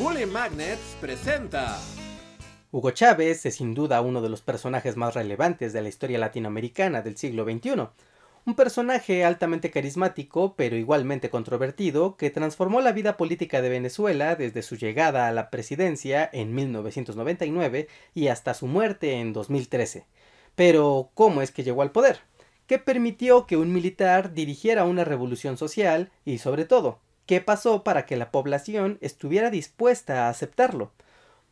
Bully Magnets presenta. Hugo Chávez es sin duda uno de los personajes más relevantes de la historia latinoamericana del siglo XXI. Un personaje altamente carismático, pero igualmente controvertido, que transformó la vida política de Venezuela desde su llegada a la presidencia en 1999 y hasta su muerte en 2013. Pero, ¿cómo es que llegó al poder? ¿Qué permitió que un militar dirigiera una revolución social y, sobre todo, qué pasó para que la población estuviera dispuesta a aceptarlo?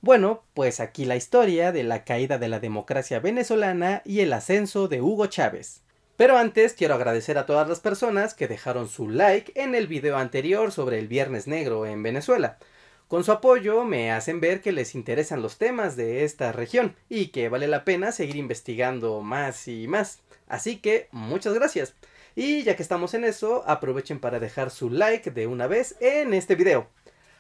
Bueno, pues aquí la historia de la caída de la democracia venezolana y el ascenso de Hugo Chávez. Pero antes quiero agradecer a todas las personas que dejaron su like en el video anterior sobre el Viernes Negro en Venezuela. Con su apoyo me hacen ver que les interesan los temas de esta región y que vale la pena seguir investigando más y más. Así que muchas gracias. Y ya que estamos en eso, aprovechen para dejar su like de una vez en este video.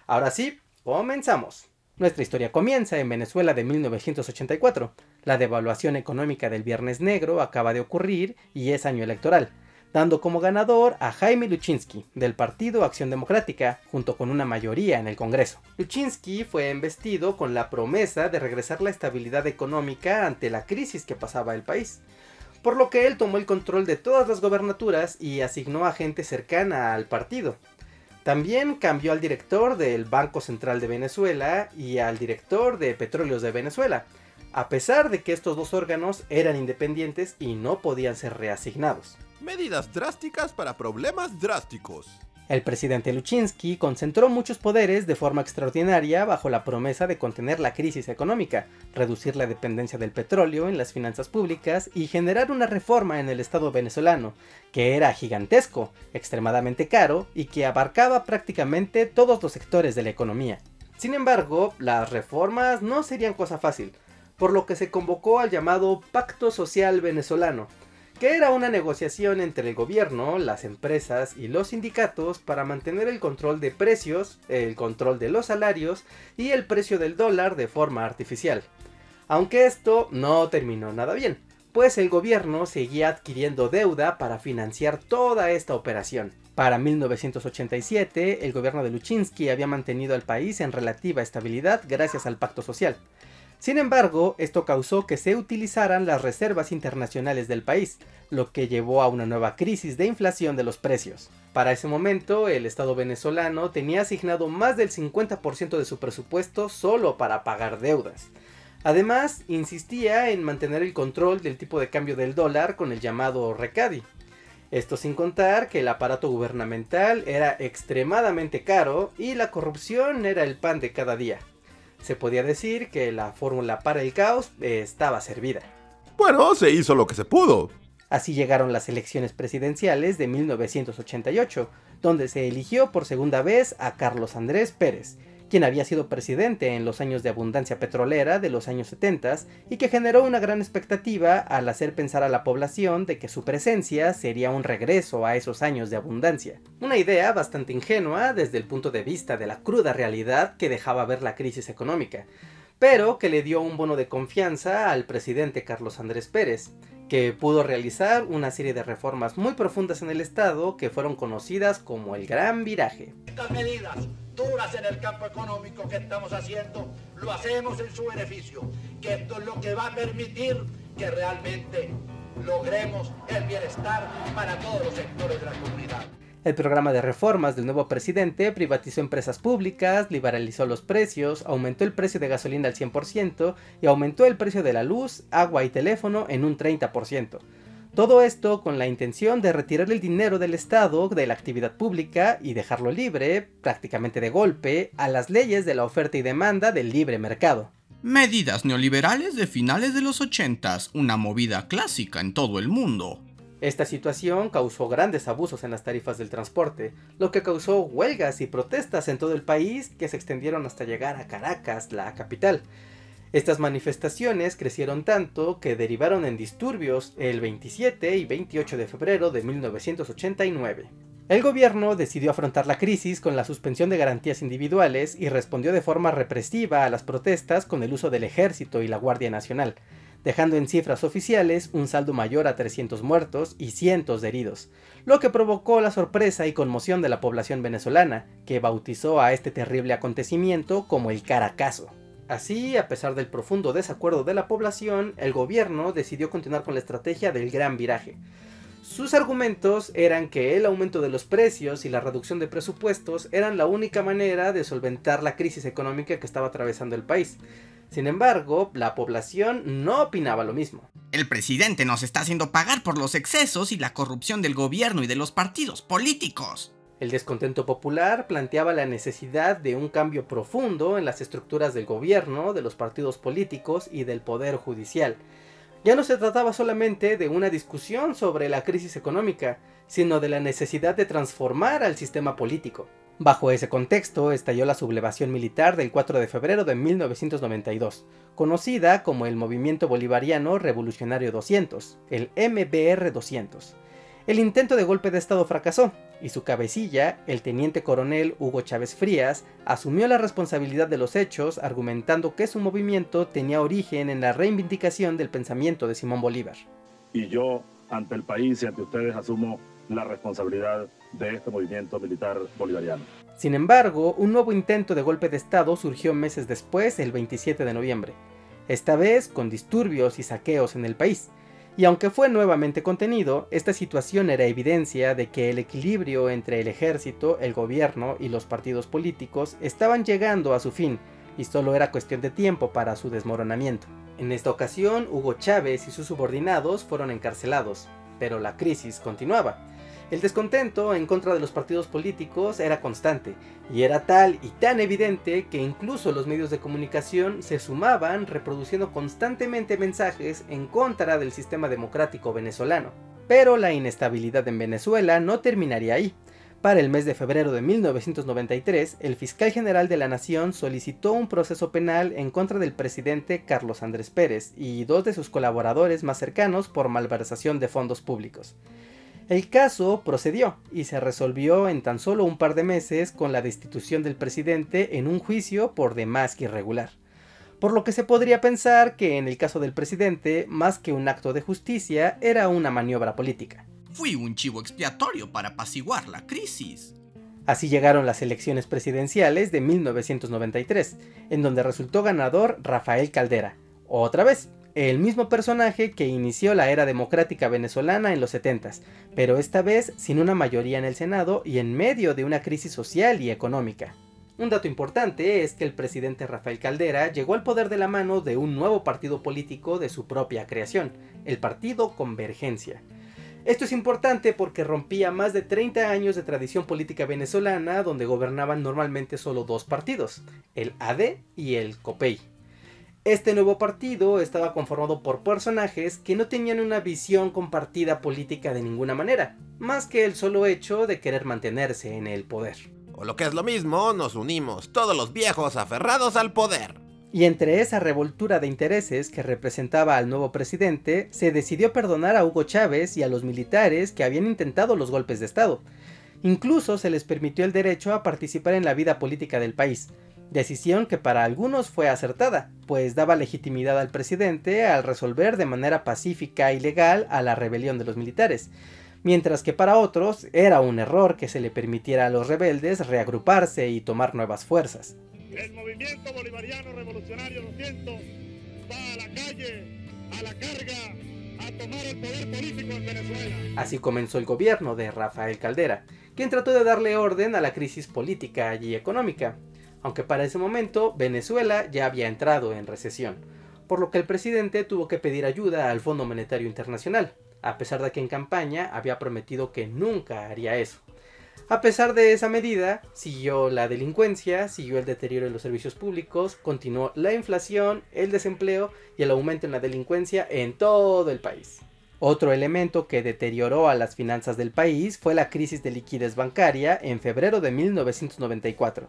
Ahora sí, comenzamos. Nuestra historia comienza en Venezuela de 1984. La devaluación económica del Viernes Negro acaba de ocurrir y es año electoral, dando como ganador a Jaime Luchinsky del Partido Acción Democrática, junto con una mayoría en el Congreso. Luchinsky fue embestido con la promesa de regresar la estabilidad económica ante la crisis que pasaba el país por lo que él tomó el control de todas las gobernaturas y asignó a gente cercana al partido. También cambió al director del Banco Central de Venezuela y al director de Petróleos de Venezuela, a pesar de que estos dos órganos eran independientes y no podían ser reasignados. Medidas drásticas para problemas drásticos. El presidente Luchinsky concentró muchos poderes de forma extraordinaria bajo la promesa de contener la crisis económica, reducir la dependencia del petróleo en las finanzas públicas y generar una reforma en el Estado venezolano, que era gigantesco, extremadamente caro y que abarcaba prácticamente todos los sectores de la economía. Sin embargo, las reformas no serían cosa fácil, por lo que se convocó al llamado Pacto Social Venezolano, que era una negociación entre el gobierno, las empresas y los sindicatos para mantener el control de precios, el control de los salarios y el precio del dólar de forma artificial. Aunque esto no terminó nada bien, pues el gobierno seguía adquiriendo deuda para financiar toda esta operación. Para 1987, el gobierno de Luchinsky había mantenido al país en relativa estabilidad gracias al pacto social. Sin embargo, esto causó que se utilizaran las reservas internacionales del país, lo que llevó a una nueva crisis de inflación de los precios. Para ese momento, el Estado venezolano tenía asignado más del 50% de su presupuesto solo para pagar deudas. Además, insistía en mantener el control del tipo de cambio del dólar con el llamado recadi. Esto sin contar que el aparato gubernamental era extremadamente caro y la corrupción era el pan de cada día se podía decir que la fórmula para el caos estaba servida. Bueno, se hizo lo que se pudo. Así llegaron las elecciones presidenciales de 1988, donde se eligió por segunda vez a Carlos Andrés Pérez, quien había sido presidente en los años de abundancia petrolera de los años 70 y que generó una gran expectativa al hacer pensar a la población de que su presencia sería un regreso a esos años de abundancia. Una idea bastante ingenua desde el punto de vista de la cruda realidad que dejaba ver la crisis económica, pero que le dio un bono de confianza al presidente Carlos Andrés Pérez, que pudo realizar una serie de reformas muy profundas en el Estado que fueron conocidas como el Gran Viraje. Duras en el campo económico que estamos haciendo, lo hacemos en su beneficio, que esto es lo que va a permitir que realmente logremos el bienestar para todos los sectores de la comunidad. El programa de reformas del nuevo presidente privatizó empresas públicas, liberalizó los precios, aumentó el precio de gasolina al 100% y aumentó el precio de la luz, agua y teléfono en un 30%. Todo esto con la intención de retirar el dinero del Estado de la actividad pública y dejarlo libre, prácticamente de golpe, a las leyes de la oferta y demanda del libre mercado. Medidas neoliberales de finales de los 80, una movida clásica en todo el mundo. Esta situación causó grandes abusos en las tarifas del transporte, lo que causó huelgas y protestas en todo el país que se extendieron hasta llegar a Caracas, la capital, estas manifestaciones crecieron tanto que derivaron en disturbios el 27 y 28 de febrero de 1989. El gobierno decidió afrontar la crisis con la suspensión de garantías individuales y respondió de forma represiva a las protestas con el uso del ejército y la Guardia Nacional, dejando en cifras oficiales un saldo mayor a 300 muertos y cientos de heridos, lo que provocó la sorpresa y conmoción de la población venezolana, que bautizó a este terrible acontecimiento como el Caracazo. Así, a pesar del profundo desacuerdo de la población, el gobierno decidió continuar con la estrategia del gran viraje. Sus argumentos eran que el aumento de los precios y la reducción de presupuestos eran la única manera de solventar la crisis económica que estaba atravesando el país. Sin embargo, la población no opinaba lo mismo. El presidente nos está haciendo pagar por los excesos y la corrupción del gobierno y de los partidos políticos. El descontento popular planteaba la necesidad de un cambio profundo en las estructuras del gobierno, de los partidos políticos y del poder judicial. Ya no se trataba solamente de una discusión sobre la crisis económica, sino de la necesidad de transformar al sistema político. Bajo ese contexto estalló la sublevación militar del 4 de febrero de 1992, conocida como el Movimiento Bolivariano Revolucionario 200, el MBR 200. El intento de golpe de Estado fracasó, y su cabecilla, el teniente coronel Hugo Chávez Frías, asumió la responsabilidad de los hechos argumentando que su movimiento tenía origen en la reivindicación del pensamiento de Simón Bolívar. Y yo, ante el país y ante ustedes, asumo la responsabilidad de este movimiento militar bolivariano. Sin embargo, un nuevo intento de golpe de Estado surgió meses después, el 27 de noviembre, esta vez con disturbios y saqueos en el país, y aunque fue nuevamente contenido, esta situación era evidencia de que el equilibrio entre el ejército, el gobierno y los partidos políticos estaban llegando a su fin, y solo era cuestión de tiempo para su desmoronamiento. En esta ocasión, Hugo Chávez y sus subordinados fueron encarcelados, pero la crisis continuaba. El descontento en contra de los partidos políticos era constante, y era tal y tan evidente que incluso los medios de comunicación se sumaban reproduciendo constantemente mensajes en contra del sistema democrático venezolano. Pero la inestabilidad en Venezuela no terminaría ahí. Para el mes de febrero de 1993, el fiscal general de la Nación solicitó un proceso penal en contra del presidente Carlos Andrés Pérez y dos de sus colaboradores más cercanos por malversación de fondos públicos. El caso procedió y se resolvió en tan solo un par de meses con la destitución del presidente en un juicio por demás que irregular. Por lo que se podría pensar que en el caso del presidente, más que un acto de justicia, era una maniobra política. Fui un chivo expiatorio para apaciguar la crisis. Así llegaron las elecciones presidenciales de 1993, en donde resultó ganador Rafael Caldera, otra vez, el mismo personaje que inició la era democrática venezolana en los 70, pero esta vez sin una mayoría en el Senado y en medio de una crisis social y económica. Un dato importante es que el presidente Rafael Caldera llegó al poder de la mano de un nuevo partido político de su propia creación, el Partido Convergencia. Esto es importante porque rompía más de 30 años de tradición política venezolana donde gobernaban normalmente solo dos partidos, el AD y el COPEI. Este nuevo partido estaba conformado por personajes que no tenían una visión compartida política de ninguna manera, más que el solo hecho de querer mantenerse en el poder. O lo que es lo mismo, nos unimos, todos los viejos aferrados al poder. Y entre esa revoltura de intereses que representaba al nuevo presidente, se decidió perdonar a Hugo Chávez y a los militares que habían intentado los golpes de Estado. Incluso se les permitió el derecho a participar en la vida política del país, decisión que para algunos fue acertada, pues daba legitimidad al presidente al resolver de manera pacífica y legal a la rebelión de los militares, mientras que para otros era un error que se le permitiera a los rebeldes reagruparse y tomar nuevas fuerzas. El movimiento bolivariano revolucionario 200 va a la calle, a la carga, a tomar el poder político en Venezuela. Así comenzó el gobierno de Rafael Caldera, quien trató de darle orden a la crisis política y económica, aunque para ese momento Venezuela ya había entrado en recesión, por lo que el presidente tuvo que pedir ayuda al Fondo Monetario Internacional, a pesar de que en campaña había prometido que nunca haría eso. A pesar de esa medida, siguió la delincuencia, siguió el deterioro de los servicios públicos, continuó la inflación, el desempleo y el aumento en la delincuencia en todo el país. Otro elemento que deterioró a las finanzas del país fue la crisis de liquidez bancaria en febrero de 1994,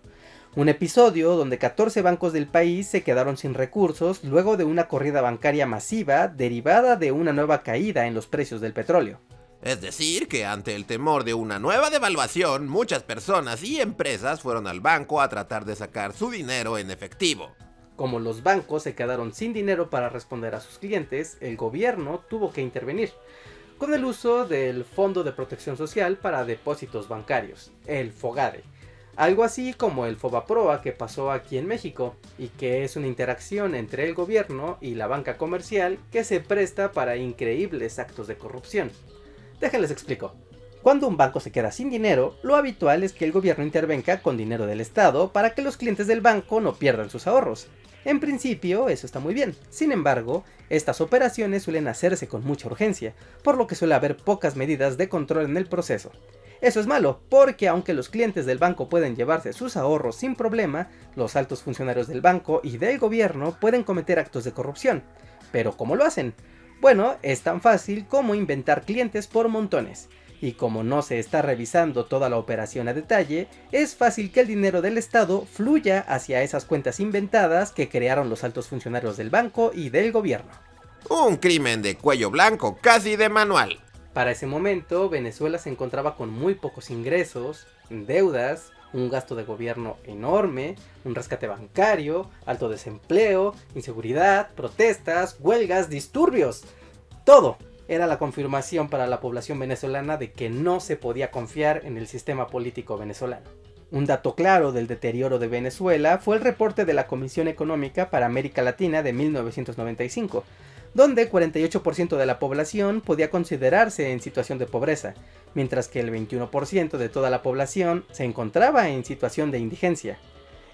un episodio donde 14 bancos del país se quedaron sin recursos luego de una corrida bancaria masiva derivada de una nueva caída en los precios del petróleo. Es decir, que ante el temor de una nueva devaluación, muchas personas y empresas fueron al banco a tratar de sacar su dinero en efectivo. Como los bancos se quedaron sin dinero para responder a sus clientes, el gobierno tuvo que intervenir con el uso del Fondo de Protección Social para Depósitos Bancarios, el FOGADE. Algo así como el FOBAPROA que pasó aquí en México y que es una interacción entre el gobierno y la banca comercial que se presta para increíbles actos de corrupción. Déjenles explico. Cuando un banco se queda sin dinero, lo habitual es que el gobierno intervenga con dinero del Estado para que los clientes del banco no pierdan sus ahorros. En principio, eso está muy bien. Sin embargo, estas operaciones suelen hacerse con mucha urgencia, por lo que suele haber pocas medidas de control en el proceso. Eso es malo, porque aunque los clientes del banco pueden llevarse sus ahorros sin problema, los altos funcionarios del banco y del gobierno pueden cometer actos de corrupción. Pero ¿cómo lo hacen? Bueno, es tan fácil como inventar clientes por montones y como no se está revisando toda la operación a detalle, es fácil que el dinero del Estado fluya hacia esas cuentas inventadas que crearon los altos funcionarios del banco y del gobierno. Un crimen de cuello blanco, casi de manual. Para ese momento, Venezuela se encontraba con muy pocos ingresos, deudas, un gasto de gobierno enorme, un rescate bancario, alto desempleo, inseguridad, protestas, huelgas, disturbios. Todo era la confirmación para la población venezolana de que no se podía confiar en el sistema político venezolano. Un dato claro del deterioro de Venezuela fue el reporte de la Comisión Económica para América Latina de 1995, donde 48% de la población podía considerarse en situación de pobreza, mientras que el 21% de toda la población se encontraba en situación de indigencia.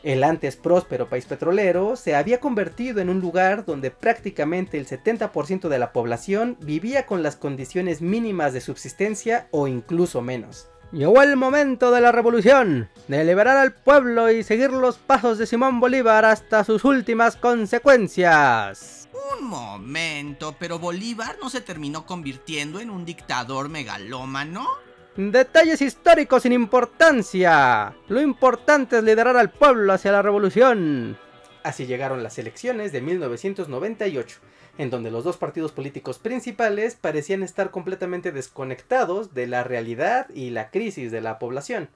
El antes próspero país petrolero se había convertido en un lugar donde prácticamente el 70% de la población vivía con las condiciones mínimas de subsistencia o incluso menos. Llegó el momento de la revolución, de liberar al pueblo y seguir los pasos de Simón Bolívar hasta sus últimas consecuencias. Un momento, pero Bolívar no se terminó convirtiendo en un dictador megalómano. Detalles históricos sin importancia. Lo importante es liderar al pueblo hacia la revolución. Así llegaron las elecciones de 1998, en donde los dos partidos políticos principales parecían estar completamente desconectados de la realidad y la crisis de la población.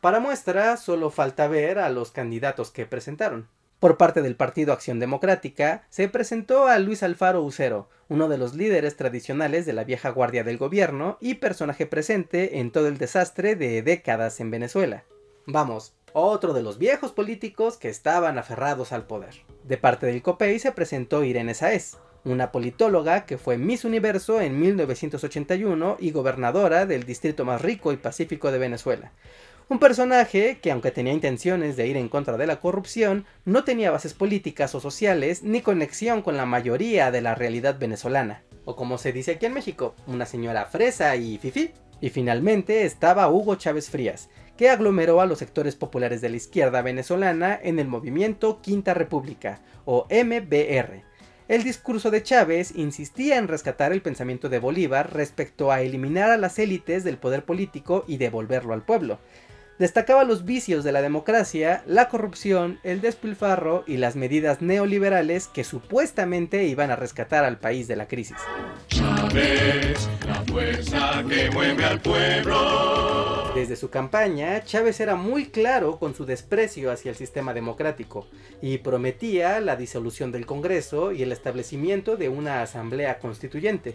Para muestra, solo falta ver a los candidatos que presentaron. Por parte del Partido Acción Democrática, se presentó a Luis Alfaro Ucero, uno de los líderes tradicionales de la vieja guardia del gobierno y personaje presente en todo el desastre de décadas en Venezuela. Vamos, otro de los viejos políticos que estaban aferrados al poder. De parte del COPEI se presentó Irene Saez, una politóloga que fue Miss Universo en 1981 y gobernadora del distrito más rico y pacífico de Venezuela, un personaje que, aunque tenía intenciones de ir en contra de la corrupción, no tenía bases políticas o sociales ni conexión con la mayoría de la realidad venezolana. O como se dice aquí en México, una señora fresa y fifi. Y finalmente estaba Hugo Chávez Frías, que aglomeró a los sectores populares de la izquierda venezolana en el movimiento Quinta República, o MBR. El discurso de Chávez insistía en rescatar el pensamiento de Bolívar respecto a eliminar a las élites del poder político y devolverlo al pueblo, destacaba los vicios de la democracia, la corrupción, el despilfarro y las medidas neoliberales que supuestamente iban a rescatar al país de la crisis. Chávez, la fuerza que mueve al pueblo. Desde su campaña, Chávez era muy claro con su desprecio hacia el sistema democrático y prometía la disolución del Congreso y el establecimiento de una asamblea constituyente,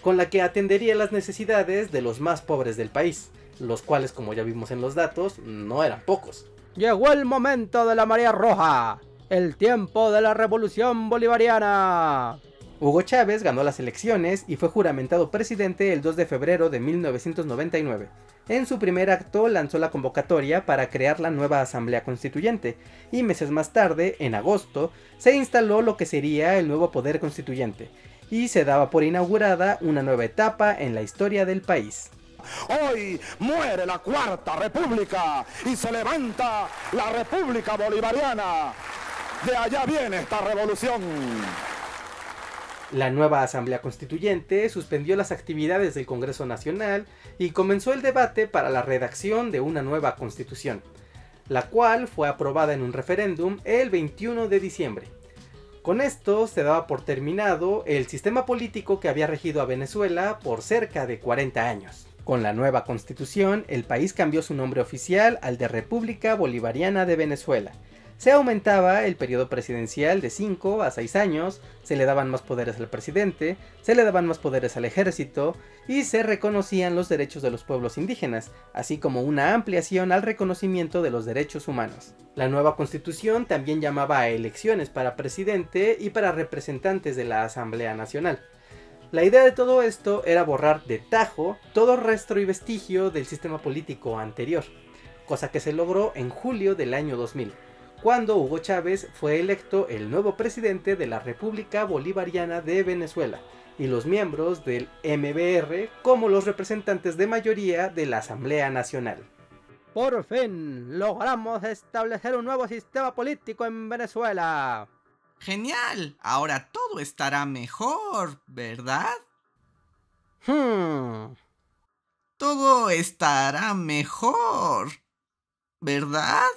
con la que atendería las necesidades de los más pobres del país los cuales, como ya vimos en los datos, no eran pocos. Llegó el momento de la María Roja, el tiempo de la revolución bolivariana. Hugo Chávez ganó las elecciones y fue juramentado presidente el 2 de febrero de 1999. En su primer acto lanzó la convocatoria para crear la nueva Asamblea Constituyente y meses más tarde, en agosto, se instaló lo que sería el nuevo Poder Constituyente y se daba por inaugurada una nueva etapa en la historia del país. Hoy muere la cuarta república y se levanta la república bolivariana. De allá viene esta revolución. La nueva Asamblea Constituyente suspendió las actividades del Congreso Nacional y comenzó el debate para la redacción de una nueva constitución, la cual fue aprobada en un referéndum el 21 de diciembre. Con esto se daba por terminado el sistema político que había regido a Venezuela por cerca de 40 años. Con la nueva constitución, el país cambió su nombre oficial al de República Bolivariana de Venezuela, se aumentaba el periodo presidencial de 5 a 6 años, se le daban más poderes al presidente, se le daban más poderes al ejército y se reconocían los derechos de los pueblos indígenas, así como una ampliación al reconocimiento de los derechos humanos. La nueva constitución también llamaba a elecciones para presidente y para representantes de la Asamblea Nacional. La idea de todo esto era borrar de tajo todo rastro y vestigio del sistema político anterior, cosa que se logró en julio del año 2000 cuando Hugo Chávez fue electo el nuevo presidente de la República Bolivariana de Venezuela y los miembros del MBR como los representantes de mayoría de la Asamblea Nacional. Por fin, logramos establecer un nuevo sistema político en Venezuela. Genial, ahora todo estará mejor, ¿verdad? Hmm. Todo estará mejor, ¿verdad?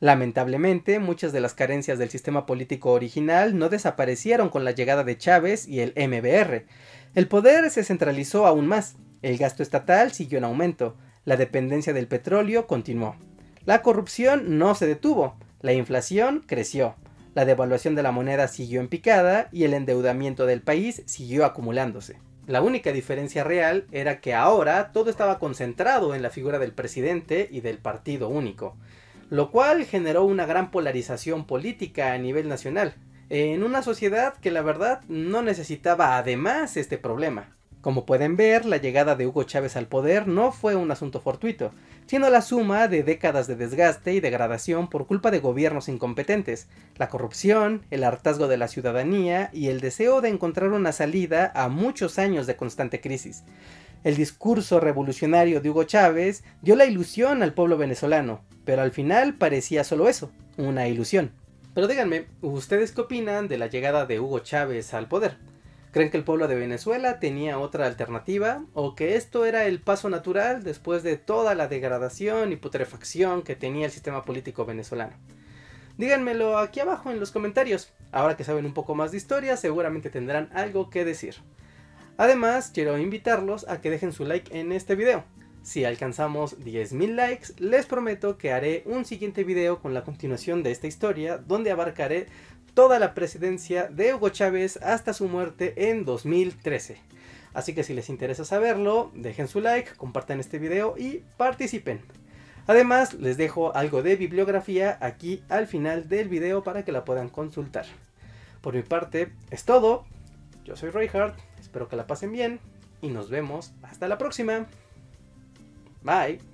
Lamentablemente, muchas de las carencias del sistema político original no desaparecieron con la llegada de Chávez y el MBR. El poder se centralizó aún más, el gasto estatal siguió en aumento, la dependencia del petróleo continuó. La corrupción no se detuvo, la inflación creció, la devaluación de la moneda siguió en picada y el endeudamiento del país siguió acumulándose. La única diferencia real era que ahora todo estaba concentrado en la figura del presidente y del partido único lo cual generó una gran polarización política a nivel nacional, en una sociedad que la verdad no necesitaba además este problema. Como pueden ver, la llegada de Hugo Chávez al poder no fue un asunto fortuito, sino la suma de décadas de desgaste y degradación por culpa de gobiernos incompetentes, la corrupción, el hartazgo de la ciudadanía y el deseo de encontrar una salida a muchos años de constante crisis. El discurso revolucionario de Hugo Chávez dio la ilusión al pueblo venezolano, pero al final parecía solo eso, una ilusión. Pero díganme, ¿ustedes qué opinan de la llegada de Hugo Chávez al poder? ¿Creen que el pueblo de Venezuela tenía otra alternativa? ¿O que esto era el paso natural después de toda la degradación y putrefacción que tenía el sistema político venezolano? Díganmelo aquí abajo en los comentarios. Ahora que saben un poco más de historia, seguramente tendrán algo que decir. Además, quiero invitarlos a que dejen su like en este video. Si alcanzamos 10.000 likes, les prometo que haré un siguiente video con la continuación de esta historia, donde abarcaré toda la presidencia de Hugo Chávez hasta su muerte en 2013. Así que si les interesa saberlo, dejen su like, compartan este video y participen. Además, les dejo algo de bibliografía aquí al final del video para que la puedan consultar. Por mi parte, es todo. Yo soy Reinhardt Espero que la pasen bien y nos vemos hasta la próxima. Bye.